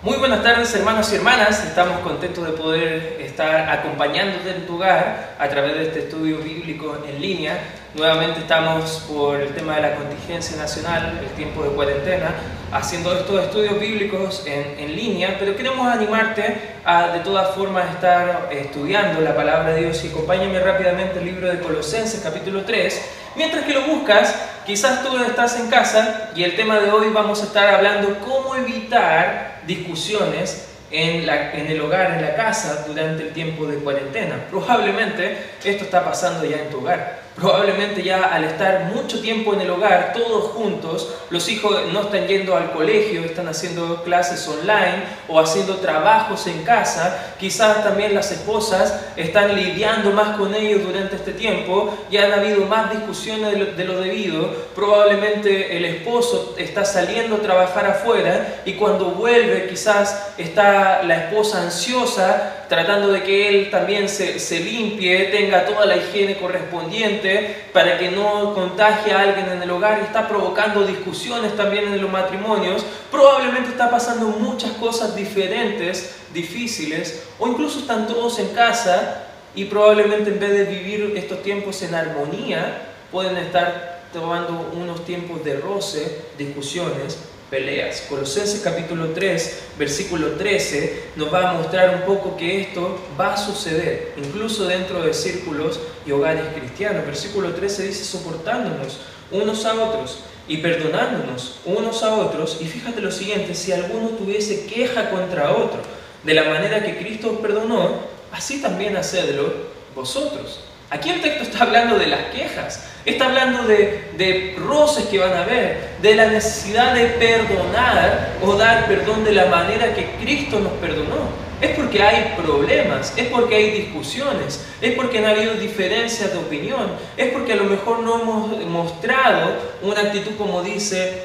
Muy buenas tardes hermanos y hermanas, estamos contentos de poder estar acompañándote en tu hogar a través de este estudio bíblico en línea. Nuevamente estamos por el tema de la contingencia nacional, el tiempo de cuarentena, haciendo estos estudios bíblicos en, en línea, pero queremos animarte a de todas formas estar estudiando la palabra de Dios y acompáñame rápidamente el libro de Colosenses capítulo 3. Mientras que lo buscas, quizás tú estás en casa y el tema de hoy vamos a estar hablando cómo evitar discusiones en, en, el hogar, en la casa, durante el tiempo de cuarentena. Probablemente esto está pasando ya en tu hogar. Probablemente ya al estar mucho tiempo en el hogar, todos juntos, los hijos no están yendo al colegio, están haciendo clases online o haciendo trabajos en casa. Quizás también las esposas están lidiando más con ellos durante este tiempo y han habido más discusiones de lo, de lo debido. Probablemente el esposo está saliendo a trabajar afuera y cuando vuelve quizás está la esposa ansiosa tratando de que él también se, se limpie, tenga toda la higiene correspondiente para que no contagie a alguien en el hogar, está provocando discusiones también en los matrimonios, probablemente está pasando muchas cosas diferentes, difíciles, o incluso están todos en casa y probablemente en vez de vivir estos tiempos en armonía, pueden estar tomando unos tiempos de roce, discusiones, peleas. Colosenses capítulo 3, versículo 13, nos va a mostrar un poco que esto va a suceder, incluso dentro de círculos y hogares cristianos. Versículo 13 dice, soportándonos unos a otros y perdonándonos unos a otros. Y fíjate lo siguiente, si alguno tuviese queja contra otro, de la manera que Cristo os perdonó, así también hacedlo vosotros. Aquí el texto está hablando de las quejas, está hablando de, roces que van a haber, de la necesidad de perdonar o dar perdón de la manera que Cristo nos perdonó. Es porque hay problemas, es porque hay discusiones, es porque han habido diferencias de opinión, es porque a lo mejor no hemos mostrado una actitud como dice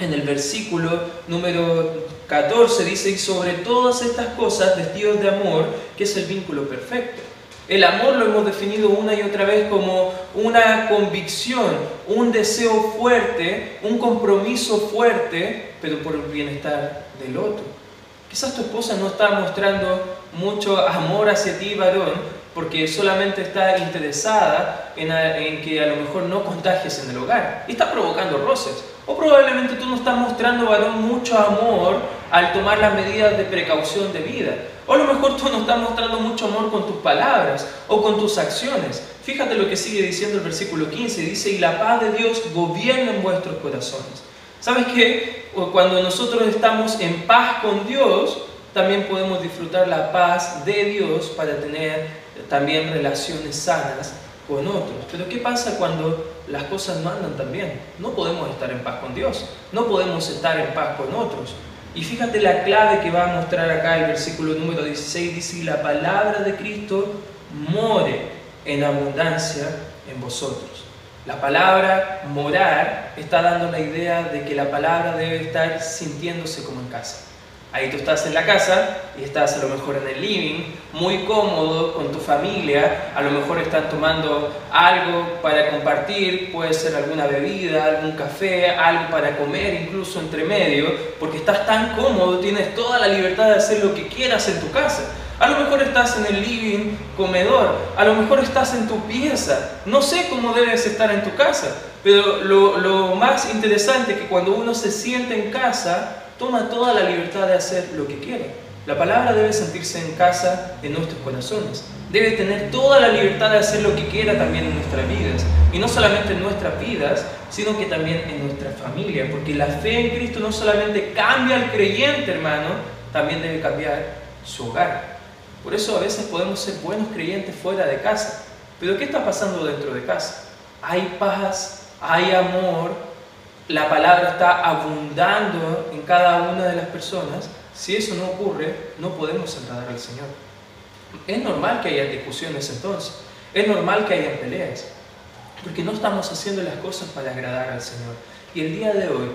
en el versículo número 14, dice, y sobre todas estas cosas vestidos de amor, que es el vínculo perfecto. El amor lo hemos definido una y otra vez como una convicción, un deseo fuerte, un compromiso fuerte, pero por el bienestar del otro. Quizás tu esposa no está mostrando mucho amor hacia ti, varón, porque solamente está interesada en, que a lo mejor no contagies en el hogar y está provocando roces. O probablemente tú no estás mostrando, varón, mucho amor al tomar las medidas de precaución de vida. O a lo mejor tú no estás mostrando mucho amor con tus palabras o con tus acciones. Fíjate lo que sigue diciendo el versículo 15. Dice, y la paz de Dios gobierna en vuestros corazones. ¿Sabes qué? Cuando nosotros estamos en paz con Dios, también podemos disfrutar la paz de Dios para tener también relaciones sanas con otros. Pero ¿qué pasa cuando las cosas no andan tan bien? No podemos estar en paz con Dios, no podemos estar en paz con otros. Y fíjate la clave que va a mostrar acá el versículo número 16, dice, la palabra de Cristo more en abundancia en vosotros. La palabra morar está dando la idea de que la palabra debe estar sintiéndose como en casa. Ahí tú estás en la casa y estás a lo mejor en el living, muy cómodo con tu familia, a lo mejor están tomando algo para compartir, puede ser alguna bebida, algún café, algo para comer incluso entre medio, porque estás tan cómodo, tienes toda la libertad de hacer lo que quieras en tu casa. A lo mejor estás en el living, comedor, a lo mejor estás en tu pieza, no sé cómo debes estar en tu casa, pero lo, lo más interesante es que cuando uno se siente en casa, toma toda la libertad de hacer lo que quiera. La palabra debe sentirse en casa en nuestros corazones. Debe tener toda la libertad de hacer lo que quiera también en nuestras vidas. Y no solamente en nuestras vidas, sino que también en nuestra familia. Porque la fe en Cristo no solamente cambia al creyente, hermano, también debe cambiar su hogar. Por eso a veces podemos ser buenos creyentes fuera de casa. Pero ¿qué está pasando dentro de casa? Hay paz, hay amor, la palabra está abundando en cada una de las personas, si eso no ocurre, no podemos agradar al Señor. Es normal que haya discusiones entonces, es normal que haya peleas, porque no estamos haciendo las cosas para agradar al Señor. Y el día de hoy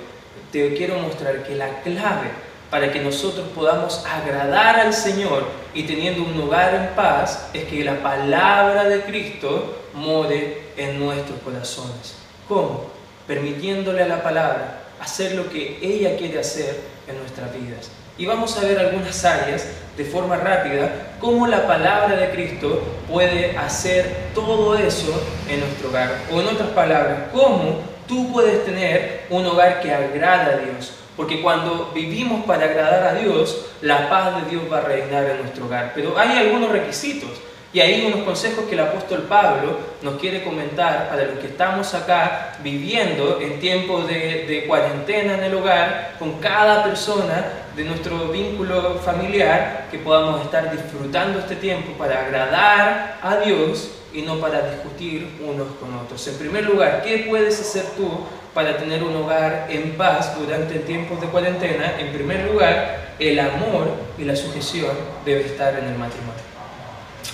te quiero mostrar que la clave para que nosotros podamos agradar al Señor y teniendo un hogar en paz es que la palabra de Cristo more en nuestros corazones. ¿Cómo? Permitiéndole a la palabra hacer lo que ella quiere hacer en nuestras vidas. Y vamos a ver algunas áreas de forma rápida cómo la palabra de Cristo puede hacer todo eso en nuestro hogar. O en otras palabras, cómo tú puedes tener un hogar que agrada a Dios. Porque cuando vivimos para agradar a Dios, la paz de Dios va a reinar en nuestro hogar. Pero hay algunos requisitos. Y ahí unos consejos que el apóstol Pablo nos quiere comentar para los que estamos acá viviendo en tiempos de, de, cuarentena en el hogar, con cada persona de nuestro vínculo familiar, que podamos estar disfrutando este tiempo para agradar a Dios y no para discutir unos con otros. En primer lugar, ¿qué puedes hacer tú para tener un hogar en paz durante tiempos de cuarentena? En primer lugar, el amor y la sujeción debe estar en el matrimonio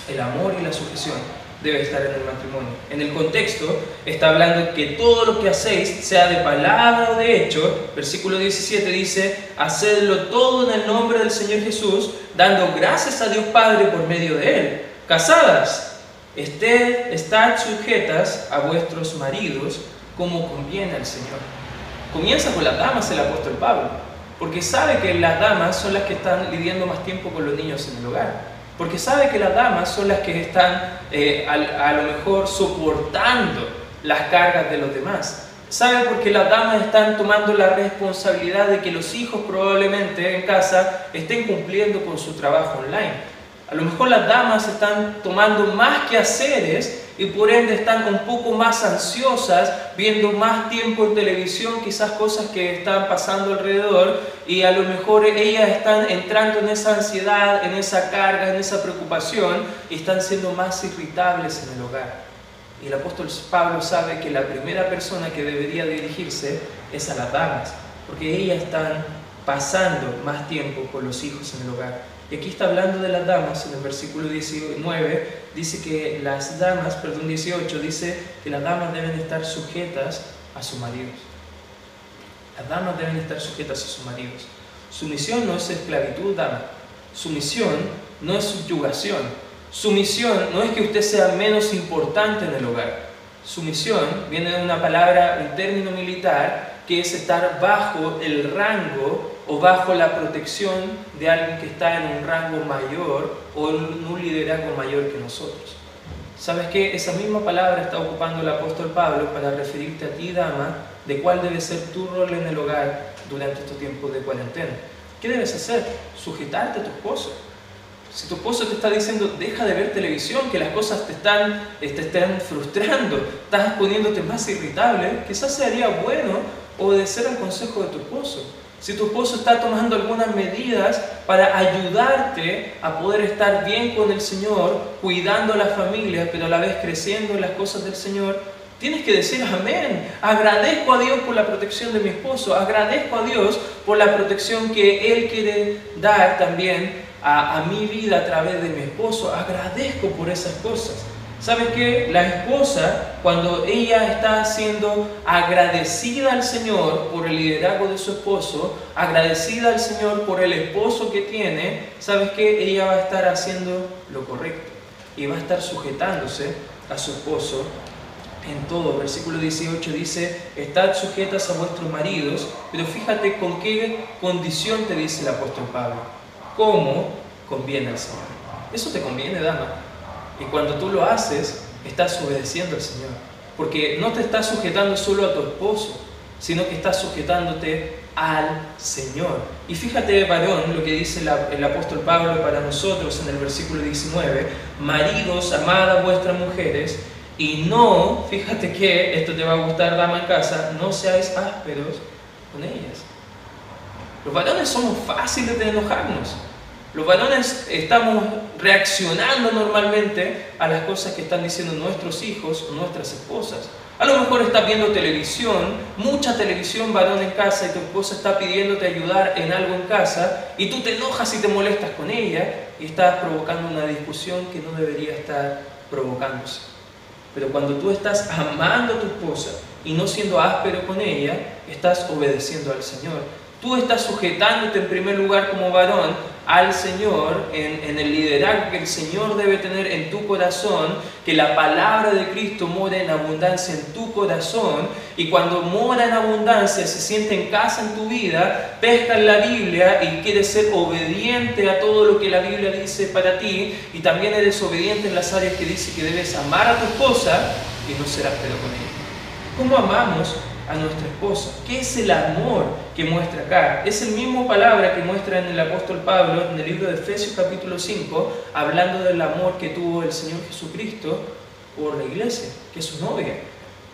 el amor y la sujeción debe estar en el matrimonio. En el contexto está hablando que todo lo que hacéis, sea de palabra o de hecho, versículo 17 dice, hacedlo todo en el nombre del Señor Jesús, dando gracias a Dios Padre por medio de Él. Casadas, ested, estad sujetas a vuestros maridos como conviene al Señor. Comienza con las damas el apóstol Pablo, porque sabe que las damas son las que están lidiando más tiempo con los niños en el hogar porque sabe que las damas son las que están eh, a, lo mejor soportando las cargas de los demás. Sabe porque las damas están tomando la responsabilidad de que los hijos probablemente en casa estén cumpliendo con su trabajo online. A lo mejor las damas están tomando más quehaceres y por ende están un poco más ansiosas, viendo más tiempo en televisión, quizás cosas que están pasando alrededor, y a lo mejor ellas están entrando en esa ansiedad, en esa carga, en esa preocupación, y están siendo más irritables en el hogar. Y el apóstol Pablo sabe que la primera persona que debería dirigirse es a las damas, porque ellas están pasando más tiempo con los hijos en el hogar. Y aquí está hablando de las damas, en el versículo 19 dice que las damas, perdón, 18 dice que las damas deben estar sujetas a sus maridos. Las damas deben estar sujetas a sus maridos. Sumisión no es esclavitud, dama. Sumisión no es subyugación. Sumisión no es que usted sea menos importante en el hogar. Sumisión viene de una palabra, un término militar, que es estar bajo el rango o bajo la protección de alguien que está en un rango mayor o en un liderazgo mayor que nosotros. ¿Sabes qué? Esa misma palabra está ocupando el apóstol Pablo para referirte a ti, dama, de cuál debe ser tu rol en el hogar durante estos tiempos de cuarentena. ¿Qué debes hacer? Sujetarte a tu esposo. Si tu esposo te está diciendo, deja de ver televisión, que las cosas te están, te están frustrando, estás poniéndote más irritable, quizás sería bueno obedecer al consejo de tu esposo. Si tu esposo está tomando algunas medidas para ayudarte a poder estar bien con el Señor, cuidando a la familia, pero a la vez creciendo en las cosas del Señor, tienes que decir amén. Agradezco a Dios por la protección de mi esposo. Agradezco a Dios por la protección que Él quiere dar también a, a mi vida a través de mi esposo. Agradezco por esas cosas. ¿Sabes qué? La esposa, cuando ella está siendo agradecida al Señor por el liderazgo de su esposo, agradecida al Señor por el esposo que tiene, ¿sabes qué? Ella va a estar haciendo lo correcto y va a estar sujetándose a su esposo en todo. Versículo 18 dice, estad sujetas a vuestros maridos, pero fíjate con qué condición te dice el apóstol Pablo. ¿Cómo conviene al Señor? Eso te conviene, dama. Y cuando tú lo haces, estás obedeciendo al Señor. Porque no te estás sujetando solo a tu esposo, sino que estás sujetándote al Señor. Y fíjate, varón, lo que dice el apóstol Pablo para nosotros en el versículo 19, maridos, amad a vuestras mujeres, y no, fíjate que, esto te va a gustar, dama en casa, no seáis ásperos con ellas. Los varones somos fáciles de enojarnos. Los varones estamos reaccionando normalmente a las cosas que están diciendo nuestros hijos nuestras esposas. A lo mejor estás viendo televisión, mucha televisión varón en casa y tu esposa está pidiéndote ayudar en algo en casa y tú te enojas y te molestas con ella y estás provocando una discusión que no debería estar provocándose. Pero cuando tú estás amando a tu esposa y no siendo áspero con ella, estás obedeciendo al Señor. Tú estás sujetándote en primer lugar como varón al Señor, en, el liderazgo que el Señor debe tener en tu corazón, que la palabra de Cristo mora en abundancia en tu corazón, y cuando mora en abundancia, se siente en casa en tu vida, pesca en la Biblia y quieres ser obediente a todo lo que la Biblia dice para ti, y también eres obediente en las áreas que dice que debes amar a tu esposa y no serás pedo con ella. ¿Cómo amamos a nuestra esposa. ¿Qué es el amor que muestra acá? Es el mismo palabra que muestra en el apóstol Pablo en el libro de Efesios capítulo 5, hablando del amor que tuvo el Señor Jesucristo por la iglesia, que es su novia.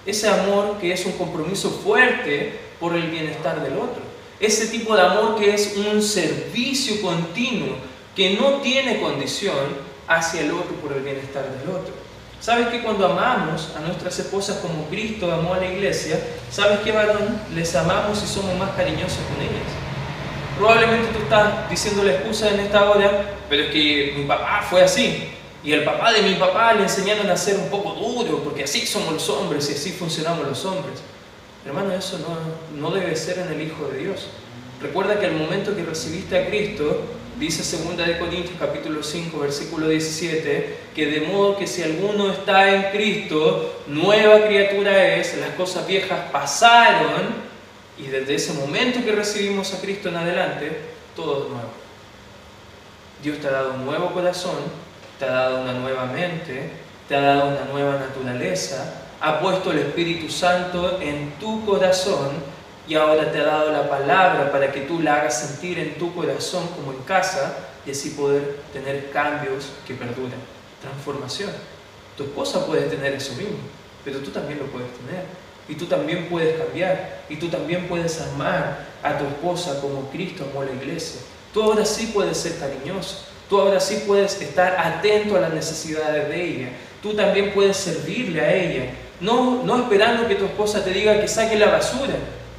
Ese amor que es un compromiso fuerte por el bienestar del otro. Ese tipo de amor que es un servicio continuo, que no tiene condición hacia el otro por el bienestar del otro. ¿Sabes que cuando amamos a nuestras esposas como Cristo amó a la iglesia, ¿sabes qué varón? Les amamos y somos más cariñosos con ellas. Probablemente tú estás diciendo la excusa en esta hora, pero es que mi papá fue así. Y el papá de mi papá le enseñaron a ser un poco duro, porque así somos los hombres y así funcionamos los hombres. Hermano, eso no, no debe ser en el Hijo de Dios. Recuerda que al momento que recibiste a Cristo, dice 2 de Corintios capítulo 5 versículo 17, que de modo que si alguno está en Cristo, nueva criatura es, las cosas viejas pasaron y desde ese momento que recibimos a Cristo en adelante, todo es nuevo. Dios te ha dado un nuevo corazón, te ha dado una nueva mente, te ha dado una nueva naturaleza, ha puesto el Espíritu Santo en tu corazón y ahora te ha dado la palabra para que tú la hagas sentir en tu corazón como en casa y así poder tener cambios que perduren, transformación. Tu esposa puede tener eso mismo, pero tú también lo puedes tener. Y tú también puedes cambiar, y tú también puedes amar a tu esposa como Cristo amó a la iglesia. Tú ahora sí puedes ser cariñoso, tú ahora sí puedes estar atento a las necesidades de ella, tú también puedes servirle a ella, no, no esperando que tu esposa te diga que saque la basura,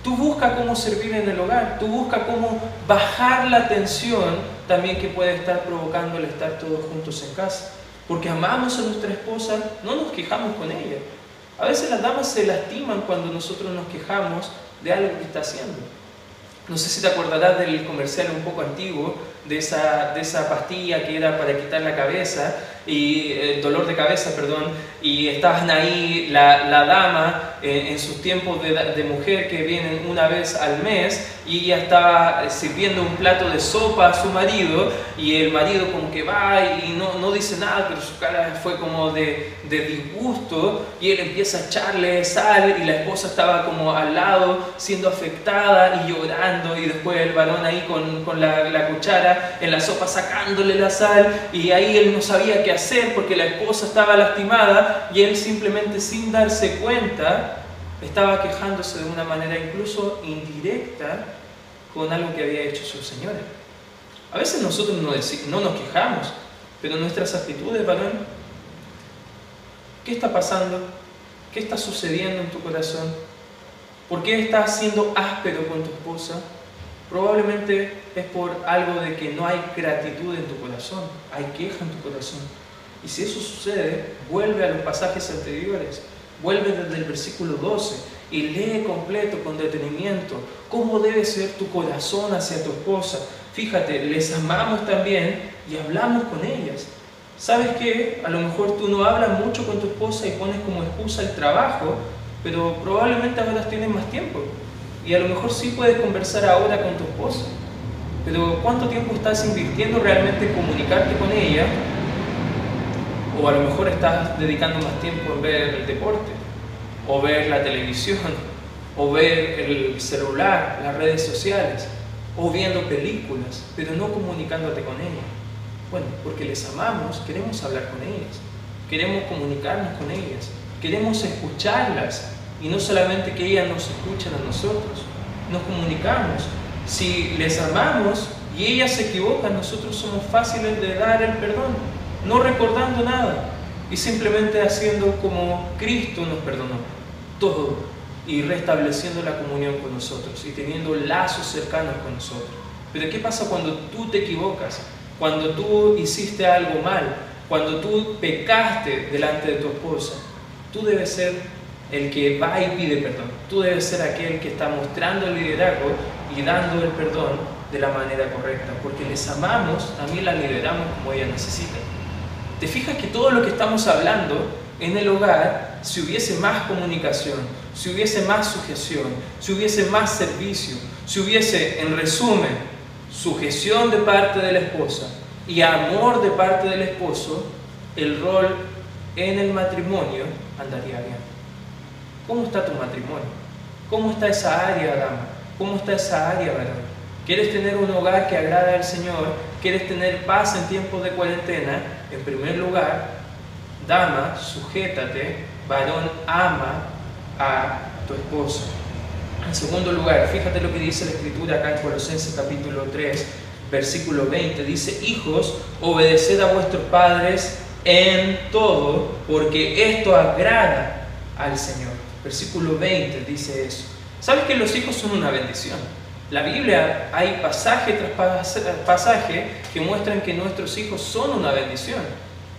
Tú busca cómo servir en el hogar, tú busca cómo bajar la tensión también que puede estar provocando el estar todos juntos en casa. Porque amamos a nuestra esposa, no nos quejamos con ella. A veces las damas se lastiman cuando nosotros nos quejamos de algo que está haciendo. No sé si te acordarás del comercial un poco antiguo, de esa, de esa pastilla que era para quitar la cabeza, y el eh, dolor de cabeza, perdón, y estaban ahí la, la dama eh, en sus tiempos de, de, mujer que vienen una vez al mes y ella estaba eh, sirviendo un plato de sopa a su marido y el marido como que va y no, no dice nada, pero su cara fue como de, de, disgusto y él empieza a echarle sal y la esposa estaba como al lado siendo afectada y llorando y después el varón ahí con, con la, la cuchara en la sopa sacándole la sal y ahí él no sabía qué hacer porque la esposa estaba lastimada y él simplemente sin darse cuenta estaba quejándose de una manera incluso indirecta con algo que había hecho su señora. A veces nosotros no, no nos quejamos, pero nuestras actitudes, varón, ¿qué está pasando? ¿Qué está sucediendo en tu corazón? ¿Por qué estás siendo áspero con tu esposa? Probablemente es por algo de que no hay gratitud en tu corazón, hay queja en tu corazón. Y si eso sucede, vuelve a los pasajes anteriores, vuelve desde el versículo 12 y lee completo con detenimiento cómo debe ser tu corazón hacia tu esposa. Fíjate, les amamos también y hablamos con ellas. ¿Sabes qué? A lo mejor tú no hablas mucho con tu esposa y pones como excusa el trabajo, pero probablemente ahora tienes más tiempo. Y a lo mejor sí puedes conversar ahora con tu esposa. Pero ¿cuánto tiempo estás invirtiendo realmente en comunicarte con ella o a lo mejor estás dedicando más tiempo en ver el deporte, o ver la televisión, o ver el celular, las redes sociales, o viendo películas, pero no comunicándote con ellas. Bueno, porque les amamos, queremos hablar con ellas, queremos comunicarnos con ellas, queremos escucharlas y no solamente que ellas nos escuchen a nosotros, nos comunicamos. Si les amamos y ellas se equivocan, nosotros somos fáciles de dar el perdón no recordando nada y simplemente haciendo como Cristo nos perdonó todo y restableciendo la comunión con nosotros y teniendo lazos cercanos con nosotros. Pero ¿qué pasa cuando tú te equivocas? Cuando tú hiciste algo mal, cuando tú pecaste delante de tu esposa, tú debes ser el que va y pide perdón. Tú debes ser aquel que está mostrando el liderazgo y dando el perdón de la manera correcta, porque les amamos, también la liberamos como ella necesita. ¿Te fijas que todo lo que estamos hablando en el hogar, si hubiese más comunicación, si hubiese más sujeción, si hubiese más servicio, si hubiese, en resumen, sujeción de parte de la esposa y amor de parte del esposo, el rol en el matrimonio andaría bien. ¿Cómo está tu matrimonio? ¿Cómo está esa área, dama? ¿Cómo está esa área, varón? ¿Quieres tener un hogar que agrada al Señor? ¿Quieres tener paz en tiempos de cuarentena? En primer lugar, dama, sujétate, varón, ama a tu esposo. En segundo lugar, fíjate lo que dice la Escritura acá en Colosenses capítulo 3, versículo 20. Dice, hijos, obedeced a vuestros padres en todo, porque esto agrada al Señor. Versículo 20 dice eso. ¿Sabes que los hijos son una bendición? La Biblia hay pasaje tras pasaje que muestran que nuestros hijos son una bendición.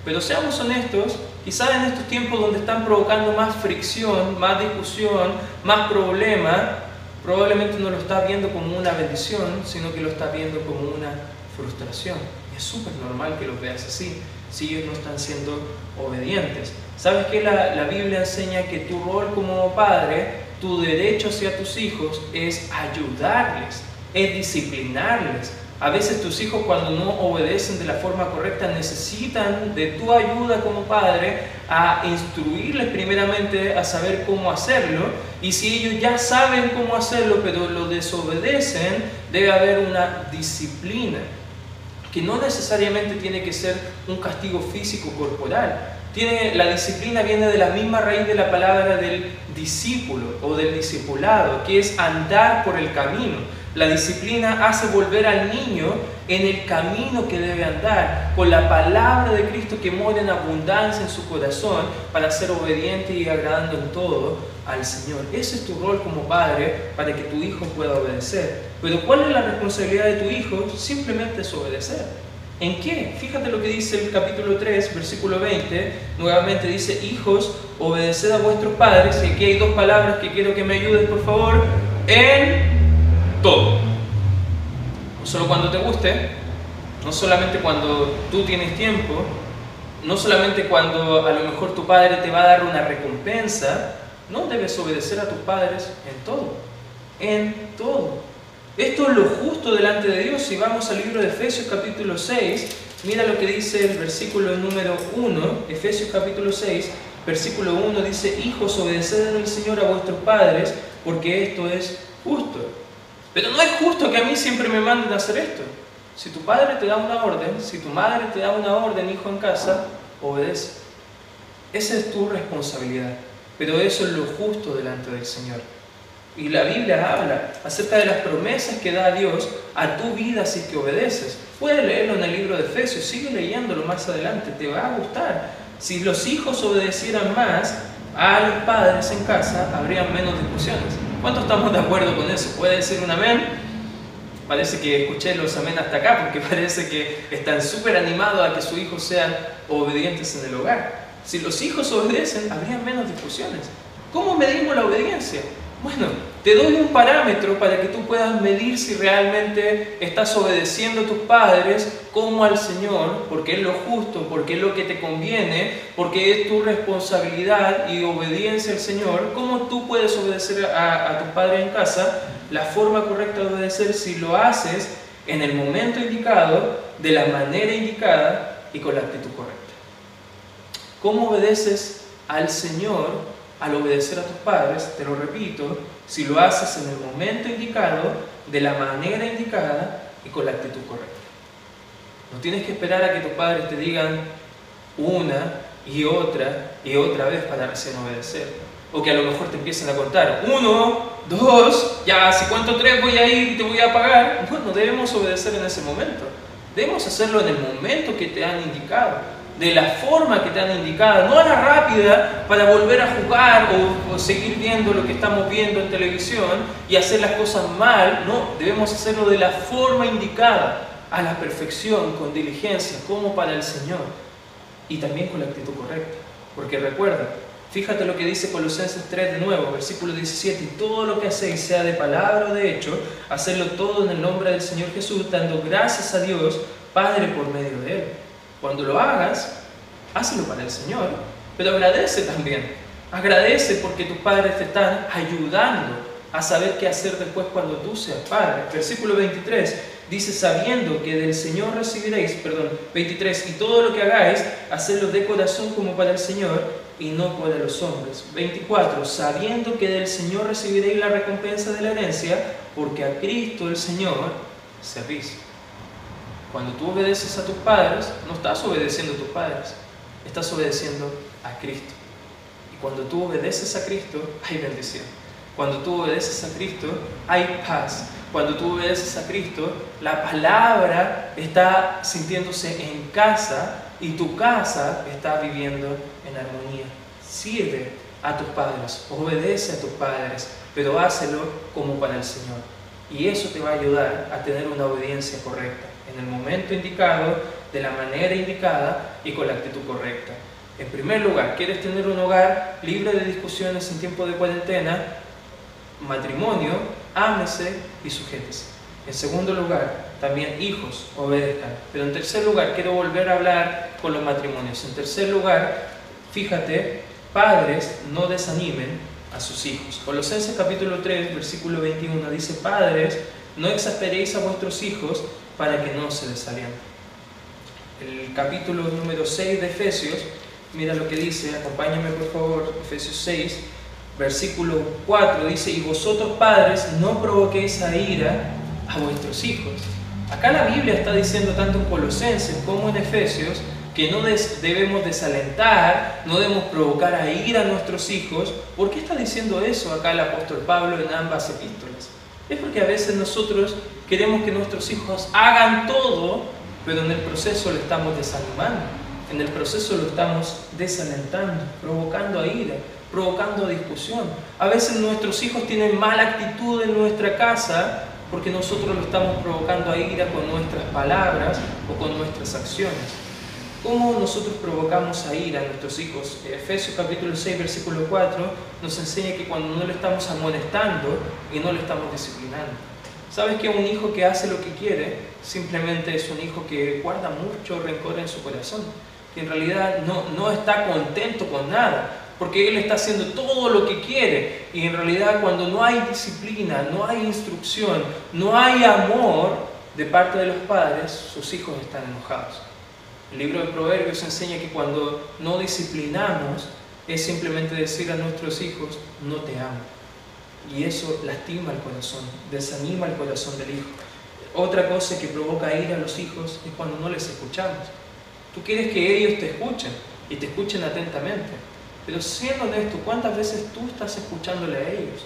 Pero seamos honestos, quizás en estos tiempos donde están provocando más fricción, más discusión, más problema, probablemente no lo estás viendo como una bendición, sino que lo estás viendo como una frustración. Es súper normal que lo veas así, si ellos no están siendo obedientes. ¿Sabes que la, la Biblia enseña que tu rol como padre tu derecho hacia tus hijos es ayudarles, es disciplinarles. A veces tus hijos cuando no obedecen de la forma correcta necesitan de tu ayuda como padre a instruirles primeramente a saber cómo hacerlo y si ellos ya saben cómo hacerlo pero lo desobedecen, debe haber una disciplina que no necesariamente tiene que ser un castigo físico corporal, la disciplina viene de la misma raíz de la palabra del discípulo o del discipulado, que es andar por el camino. La disciplina hace volver al niño en el camino que debe andar, con la palabra de Cristo que mora en abundancia en su corazón para ser obediente y agradando en todo al Señor. Ese es tu rol como padre para que tu hijo pueda obedecer. Pero ¿cuál es la responsabilidad de tu hijo? Simplemente es obedecer. ¿En qué? Fíjate lo que dice el capítulo 3, versículo 20. Nuevamente dice, hijos, obedeced a vuestros padres. Y aquí hay dos palabras que quiero que me ayudes, por favor. En todo. No solo cuando te guste, no solamente cuando tú tienes tiempo, no solamente cuando a lo mejor tu padre te va a dar una recompensa, no debes obedecer a tus padres en todo. En todo. Esto es lo justo delante de Dios. Si vamos al libro de Efesios capítulo 6, mira lo que dice el versículo número 1, Efesios capítulo 6, versículo 1 dice, hijos, obedeced al Señor a vuestros padres, porque esto es justo. Pero no es justo que a mí siempre me manden a hacer esto. Si tu padre te da una orden, si tu madre te da una orden, hijo en casa, obedece. Esa es tu responsabilidad. Pero eso es lo justo delante del Señor. Y la Biblia habla acerca de las promesas que da Dios a tu vida si que obedeces. Puedes leerlo en el libro de Efesios, sigue leyéndolo más adelante, te va a gustar. Si los hijos obedecieran más a los padres en casa, habrían menos discusiones. ¿Cuántos estamos de acuerdo con eso? ¿Puede decir un amén? Parece que escuché los amén hasta acá porque parece que están súper animados a que sus hijos sean obedientes en el hogar. Si los hijos obedecen, habrían menos discusiones. ¿Cómo medimos la obediencia? Bueno, te doy un parámetro para que tú puedas medir si realmente estás obedeciendo a tus padres como al Señor, porque es lo justo, porque es lo que te conviene, porque es tu responsabilidad y obediencia al Señor. ¿Cómo tú puedes obedecer a, a tus padres en casa? La forma correcta de obedecer si lo haces en el momento indicado, de la manera indicada y con la actitud correcta. ¿Cómo obedeces al Señor al obedecer a tus padres, te lo repito, si lo haces en el momento indicado, de la manera indicada y con la actitud correcta. No tienes que esperar a que tus padres te digan una y otra y otra vez para recién obedecer. O que a lo mejor te empiecen a contar, uno, dos, ya, si cuento tres voy a ir y te voy a pagar. Bueno, debemos obedecer en ese momento. Debemos hacerlo en el momento que te han indicado de la forma que te han indicado, no a la rápida para volver a jugar o, seguir viendo lo que estamos viendo en televisión y hacer las cosas mal, no, debemos hacerlo de la forma indicada, a la perfección, con diligencia, como para el Señor y también con la actitud correcta. Porque recuerda, Fíjate lo que dice Colosenses 3 de nuevo, versículo 17, y todo lo que hacéis, sea de palabra o de hecho, hacedlo todo en el nombre del Señor Jesús, dando gracias a Dios, Padre, por medio de Él. Cuando lo hagas, hazlo para el Señor, pero agradece también. Agradece porque tus padres te están ayudando a saber qué hacer después cuando tú seas padre. Versículo 23 dice, sabiendo que del Señor recibiréis, perdón, 23, y todo lo que hagáis, hacedlo de corazón como para el Señor y no para los hombres. 24, sabiendo que del Señor recibiréis la recompensa de la herencia, porque a Cristo el Señor servís. Cuando tú obedeces a tus padres, no estás obedeciendo a tus padres, estás obedeciendo a Cristo. Y cuando tú obedeces a Cristo, hay bendición. Cuando tú obedeces a Cristo, hay paz. Cuando tú obedeces a Cristo, la palabra está sintiéndose en casa y tu casa está viviendo en armonía. Sirve a tus padres, obedece a tus padres, pero hácelo como para el Señor. Y eso te va a ayudar a tener una obediencia correcta, en el momento indicado, de la manera indicada y con la actitud correcta. En primer lugar, ¿quieres tener un hogar libre de discusiones en tiempo de cuarentena? Matrimonio, ámese y sujétese. En segundo lugar, también hijos obedezcan. Pero en tercer lugar, quiero volver a hablar con los matrimonios. En tercer lugar, fíjate, padres no desanimen a sus hijos. Colosenses capítulo 3, versículo 21 dice, padres, no exasperéis a vuestros hijos para que no se desalienten. El capítulo número 6 de Efesios, mira lo que dice, acompáñame por favor, Efesios 6, versículo 4 dice, y vosotros padres no provoquéis a ira a vuestros hijos. Acá la Biblia está diciendo tanto en Colosenses como en Efesios que no debemos desalentar, no debemos provocar a ira a nuestros hijos. ¿Por qué está diciendo eso acá el apóstol Pablo en ambas epístolas? Es porque a veces nosotros queremos que nuestros hijos hagan todo, pero en el proceso lo estamos desanimando, en el proceso lo estamos desalentando, provocando a ira, provocando discusión. A veces nuestros hijos tienen mala actitud en nuestra casa porque nosotros lo estamos provocando a ira con nuestras palabras o con nuestras acciones. ¿Cómo nosotros provocamos a ira a nuestros hijos? Efesios capítulo 6, versículo 4 nos enseña que cuando no le estamos amonestando y no le estamos disciplinando. ¿Sabes que un hijo que hace lo que quiere simplemente es un hijo que guarda mucho rencor en su corazón? Que en realidad no, no está contento con nada, porque él está haciendo todo lo que quiere y en realidad cuando no hay disciplina, no hay instrucción, no hay amor de parte de los padres, sus hijos están enojados. El libro de Proverbios enseña que cuando no disciplinamos es simplemente decir a nuestros hijos, no te amo. Y eso lastima el corazón, desanima el corazón del hijo. Otra cosa que provoca ira a los hijos es cuando no les escuchamos. Tú quieres que ellos te escuchen y te escuchen atentamente pero siendo honesto, ¿cuántas veces tú estás escuchándole a ellos?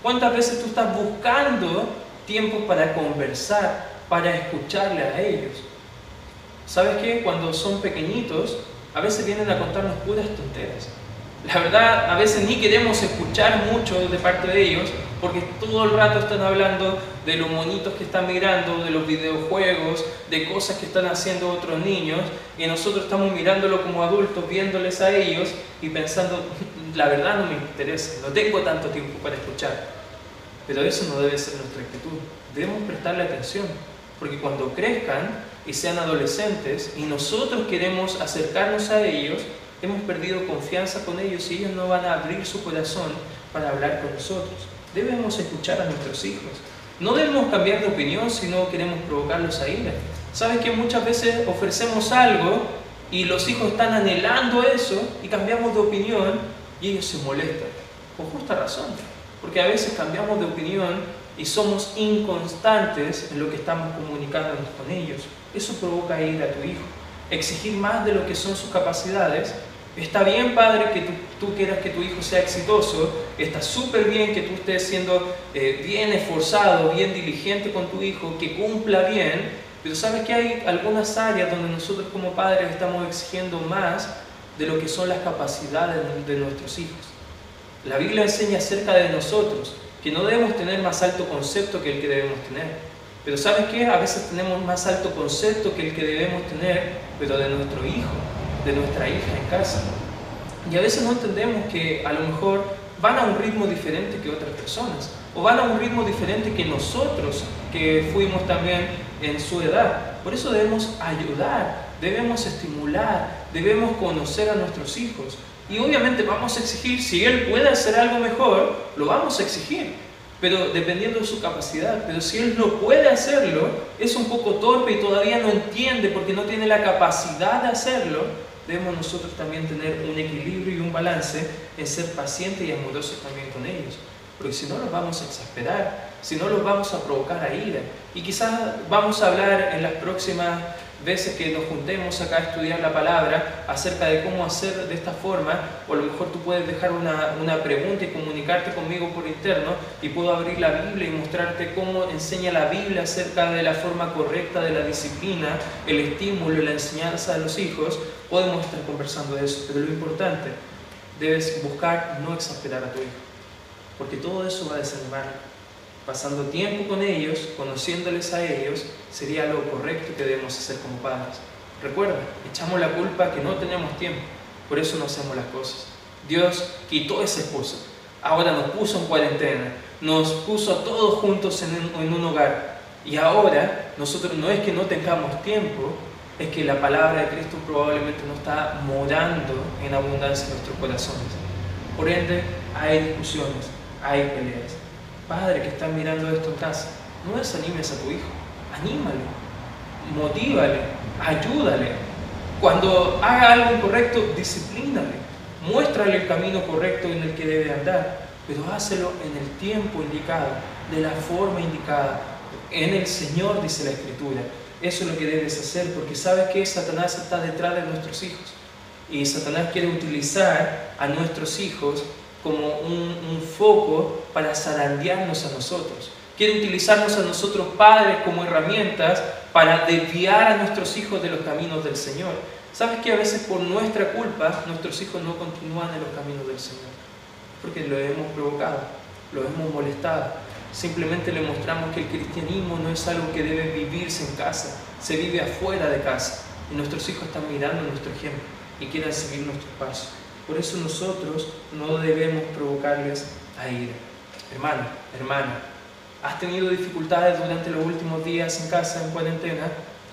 ¿Cuántas veces tú estás buscando tiempo para conversar, para escucharle a ellos? ¿Sabes qué? Cuando son pequeñitos, a veces vienen a contarnos puras tonteras. La verdad, a veces ni queremos escuchar mucho de parte de ellos porque todo el rato están hablando de los monitos que están mirando, de los videojuegos, de cosas que están haciendo otros niños y nosotros estamos mirándolo como adultos, viéndoles a ellos y pensando, la verdad no me interesa, no tengo tanto tiempo para escuchar. Pero eso no debe ser nuestra actitud. Debemos prestarle atención porque cuando crezcan y sean adolescentes y nosotros queremos acercarnos a ellos, hemos perdido confianza con ellos y ellos no van a abrir su corazón para hablar con nosotros. Debemos escuchar a nuestros hijos. No debemos cambiar de opinión si no queremos provocarlos a ira. Sabes que muchas veces ofrecemos algo y los hijos están anhelando eso y cambiamos de opinión y ellos se molestan. Por justa razón. Porque a veces cambiamos de opinión y somos inconstantes en lo que estamos comunicándonos con ellos. Eso provoca ira a tu hijo. Exigir más de lo que son sus capacidades Está bien, padre, que tú, quieras que tu hijo sea exitoso, está súper bien que tú estés siendo eh, bien esforzado, bien diligente con tu hijo, que cumpla bien, pero sabes que hay algunas áreas donde nosotros como padres estamos exigiendo más de lo que son las capacidades de nuestros hijos. La Biblia enseña acerca de nosotros que no debemos tener más alto concepto que el que debemos tener. Pero ¿sabes qué? A veces tenemos más alto concepto que el que debemos tener, pero de nuestro hijo de nuestra hija en casa. Y a veces no entendemos que a lo mejor van a un ritmo diferente que otras personas, o van a un ritmo diferente que nosotros, que fuimos también en su edad. Por eso debemos ayudar, debemos estimular, debemos conocer a nuestros hijos. Y obviamente vamos a exigir, si él puede hacer algo mejor, lo vamos a exigir, pero dependiendo de su capacidad. Pero si él no puede hacerlo, es un poco torpe y todavía no entiende porque no tiene la capacidad de hacerlo, debemos nosotros también tener un equilibrio y un balance en ser pacientes y amorosos también con ellos. Porque si no los vamos a exasperar, si no los vamos a provocar a ira. Y quizás vamos a hablar en las próximas veces que nos juntemos acá a estudiar la palabra acerca de cómo hacer de esta forma, o a lo mejor tú puedes dejar una, una, pregunta y comunicarte conmigo por interno y puedo abrir la Biblia y mostrarte cómo enseña la Biblia acerca de la forma correcta de la disciplina, el estímulo la enseñanza de los hijos. Podemos estar conversando de eso, pero lo importante, debes buscar no exasperar a tu hijo, porque todo eso va a desanimar pasando tiempo con ellos, conociéndoles a ellos, sería lo correcto que debemos hacer como padres. Recuerda, echamos la culpa que no tenemos tiempo, por eso no hacemos las cosas. Dios quitó esa esposa, ahora nos puso en cuarentena, nos puso a todos juntos en en un hogar y ahora nosotros no es que no tengamos tiempo, es que la palabra de Cristo probablemente no está morando en abundancia en nuestros corazones. Por ende, hay discusiones, hay peleas. Padre que está mirando esto en casa, no desanimes a tu hijo, anímale, motívale, ayúdale. Cuando haga algo incorrecto, disciplínale, muéstrale el camino correcto en el que debe andar, pero hácelo en el tiempo indicado, de la forma indicada. En el Señor, dice la Escritura. Eso es lo que debes hacer, porque sabes que Satanás está detrás de nuestros hijos. Y Satanás quiere utilizar a nuestros hijos como un, foco para zarandearnos a nosotros. Quiere utilizarnos a nosotros padres como herramientas para desviar a nuestros hijos de los caminos del Señor. ¿Sabes que a veces por nuestra culpa nuestros hijos no continúan en los caminos del Señor? Porque lo hemos provocado, lo hemos molestado. Simplemente le mostramos que el cristianismo no es algo que debe vivirse en casa, se vive afuera de casa. Y nuestros hijos están mirando nuestro ejemplo y quieren seguir nuestros pasos. Por eso nosotros no debemos provocarles a ira. Hermano, hermana, has tenido dificultades durante los últimos días en casa, en cuarentena,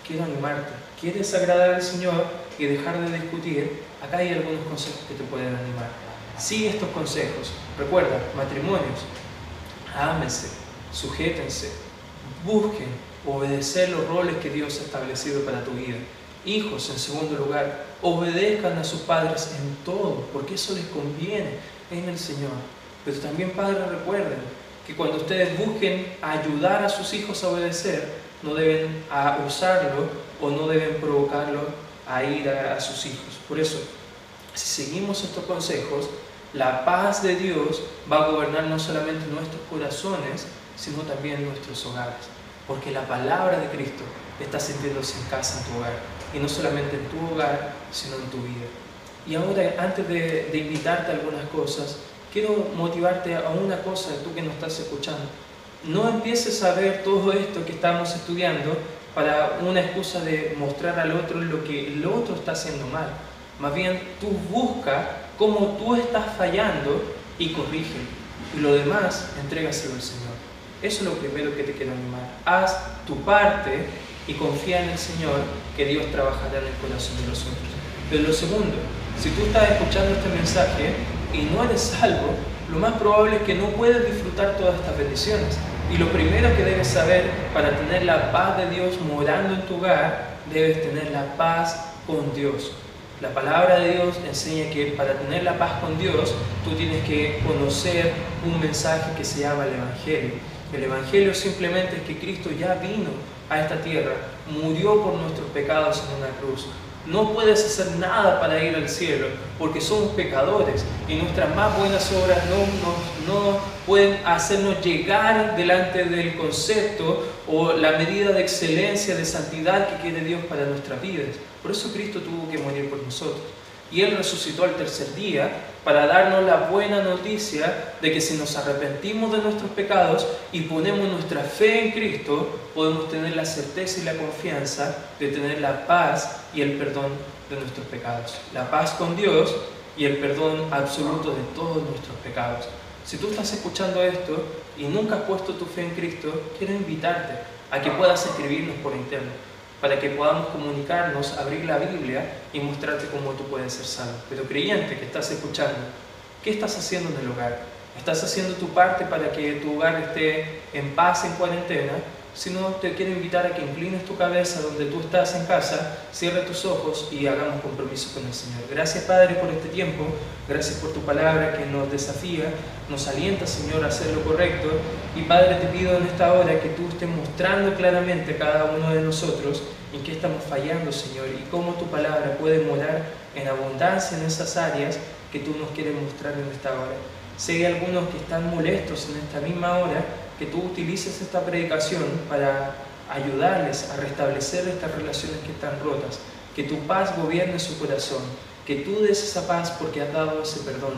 quiero animarte. ¿Quieres agradar al Señor y dejar de discutir? Acá hay algunos consejos que te pueden animar. Sigue estos consejos. Recuerda, matrimonios, ámense, sujétense, busquen obedecer los roles que Dios ha establecido para tu vida. Hijos, en segundo lugar, obedezcan a sus padres en todo, porque eso les conviene en el Señor. Pero también, padres, recuerden que cuando ustedes busquen ayudar a sus hijos a obedecer, no deben usarlo o no deben provocarlo a ir a, a sus hijos. Por eso, si seguimos estos consejos, la paz de Dios va a gobernar no solamente nuestros corazones, sino también nuestros hogares. Porque la palabra de Cristo está sintiéndose en casa en tu hogar y no solamente en tu hogar, sino en tu vida. Y ahora, antes de, invitarte a algunas cosas, quiero motivarte a una cosa, tú que nos estás escuchando. No empieces a ver todo esto que estamos estudiando para una excusa de mostrar al otro lo que el otro está haciendo mal. Más bien, tú busca cómo tú estás fallando y corrige. Y lo demás, entrégaselo al Señor. Eso es lo primero que te quiero animar. Haz tu parte y confía en el Señor que Dios trabajará en el corazón de los otros. Pero lo segundo, si tú estás escuchando este mensaje y no eres salvo, lo más probable es que no puedas disfrutar todas estas bendiciones. Y lo primero que debes saber para tener la paz de Dios morando en tu hogar, debes tener la paz con Dios. La palabra de Dios enseña que para tener la paz con Dios, tú tienes que conocer un mensaje que se llama el Evangelio. El Evangelio simplemente es que Cristo ya vino a esta tierra, murió por nuestros pecados en una cruz. No puedes hacer nada para ir al cielo porque somos pecadores y nuestras más buenas obras no, no, pueden hacernos llegar delante del concepto o la medida de excelencia, de santidad que quiere Dios para nuestras vidas. Por eso Cristo tuvo que morir por nosotros. Y Él resucitó al tercer día para darnos la buena noticia de que si nos arrepentimos de nuestros pecados y ponemos nuestra fe en Cristo, podemos tener la certeza y la confianza de tener la paz y el perdón de nuestros pecados. La paz con Dios y el perdón absoluto de todos nuestros pecados. Si tú estás escuchando esto y nunca has puesto tu fe en Cristo, quiero invitarte a que puedas escribirnos por interno, para que podamos comunicarnos, abrir la Biblia y mostrarte cómo tú puedes ser salvo. Pero creyente que estás escuchando, ¿qué estás haciendo en el hogar? ¿Estás haciendo tu parte para que tu hogar esté en paz en cuarentena? Si no, te quiero invitar a que inclines tu cabeza donde tú estás en casa, cierre tus ojos y hagamos compromiso con el Señor. Gracias Padre por este tiempo, gracias por tu palabra que nos desafía, nos alienta Señor a hacer lo correcto. Y Padre te pido en esta hora que tú estés mostrando claramente a cada uno de nosotros en qué estamos fallando Señor y cómo tu palabra puede morar en abundancia en esas áreas que tú nos quieres mostrar en esta hora. Si hay algunos que están molestos en esta misma hora, que tú utilices esta predicación para ayudarles a restablecer estas relaciones que están rotas, que tu paz gobierne su corazón, que tú des esa paz porque has dado ese perdón,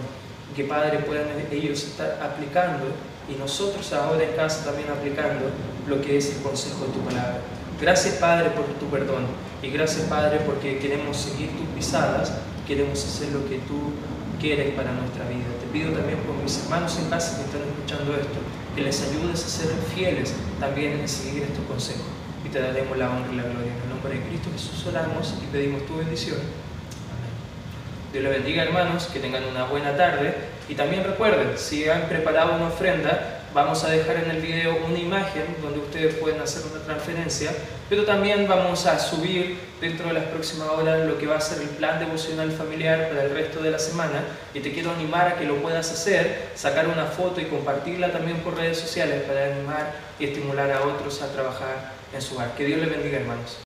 que Padre puedan ellos estar aplicando y nosotros ahora en casa también aplicando lo que es el consejo de tu palabra. Gracias Padre por tu perdón. Y gracias Padre porque queremos seguir tus pisadas, queremos hacer lo que tú quieres para nuestra vida. Te pido también por mis hermanos en casa que están escuchando esto, que les ayudes a ser fieles también en seguir estos consejos. Y te daremos la honra y la gloria. En el nombre de Cristo Jesús oramos y pedimos tu bendición. Amén. Dios les bendiga hermanos, que tengan una buena tarde. Y también recuerden, si han preparado una ofrenda, vamos a dejar en el video una imagen donde ustedes pueden hacer una transferencia, pero también vamos a subir dentro de las próximas horas lo que va a ser el plan devocional familiar para el resto de la semana y te quiero animar a que lo puedas hacer, sacar una foto y compartirla también por redes sociales para animar y estimular a otros a trabajar en su hogar. Que Dios les bendiga hermanos.